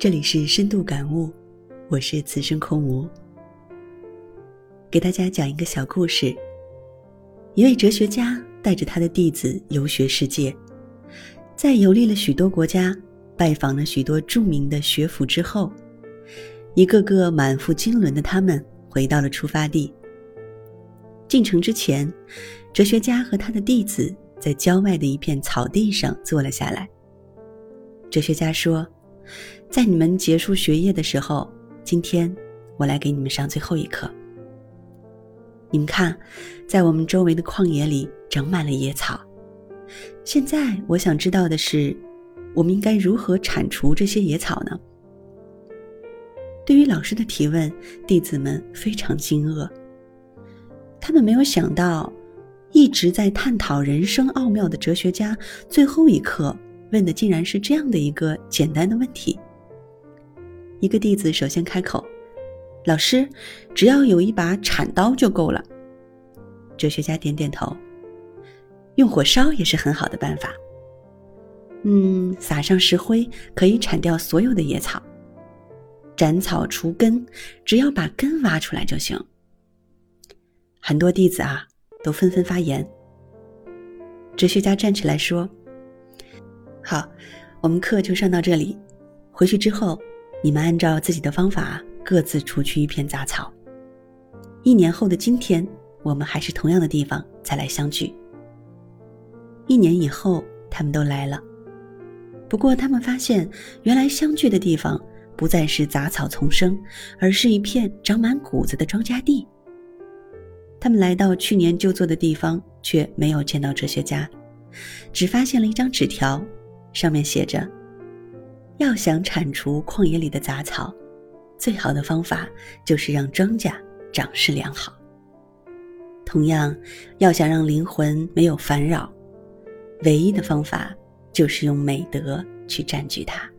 这里是深度感悟，我是此生空无。给大家讲一个小故事。一位哲学家带着他的弟子游学世界，在游历了许多国家，拜访了许多著名的学府之后，一个个满腹经纶的他们回到了出发地。进城之前，哲学家和他的弟子在郊外的一片草地上坐了下来。哲学家说。在你们结束学业的时候，今天我来给你们上最后一课。你们看，在我们周围的旷野里长满了野草。现在我想知道的是，我们应该如何铲除这些野草呢？对于老师的提问，弟子们非常惊愕。他们没有想到，一直在探讨人生奥妙的哲学家，最后一刻问的竟然是这样的一个简单的问题。一个弟子首先开口：“老师，只要有一把铲刀就够了。”哲学家点点头：“用火烧也是很好的办法。嗯，撒上石灰可以铲掉所有的野草。斩草除根，只要把根挖出来就行。”很多弟子啊，都纷纷发言。哲学家站起来说：“好，我们课就上到这里，回去之后。”你们按照自己的方法各自除去一片杂草。一年后的今天，我们还是同样的地方再来相聚。一年以后，他们都来了，不过他们发现，原来相聚的地方不再是杂草丛生，而是一片长满谷子的庄稼地。他们来到去年就坐的地方，却没有见到哲学家，只发现了一张纸条，上面写着。要想铲除旷野里的杂草，最好的方法就是让庄稼长势良好。同样，要想让灵魂没有烦扰，唯一的方法就是用美德去占据它。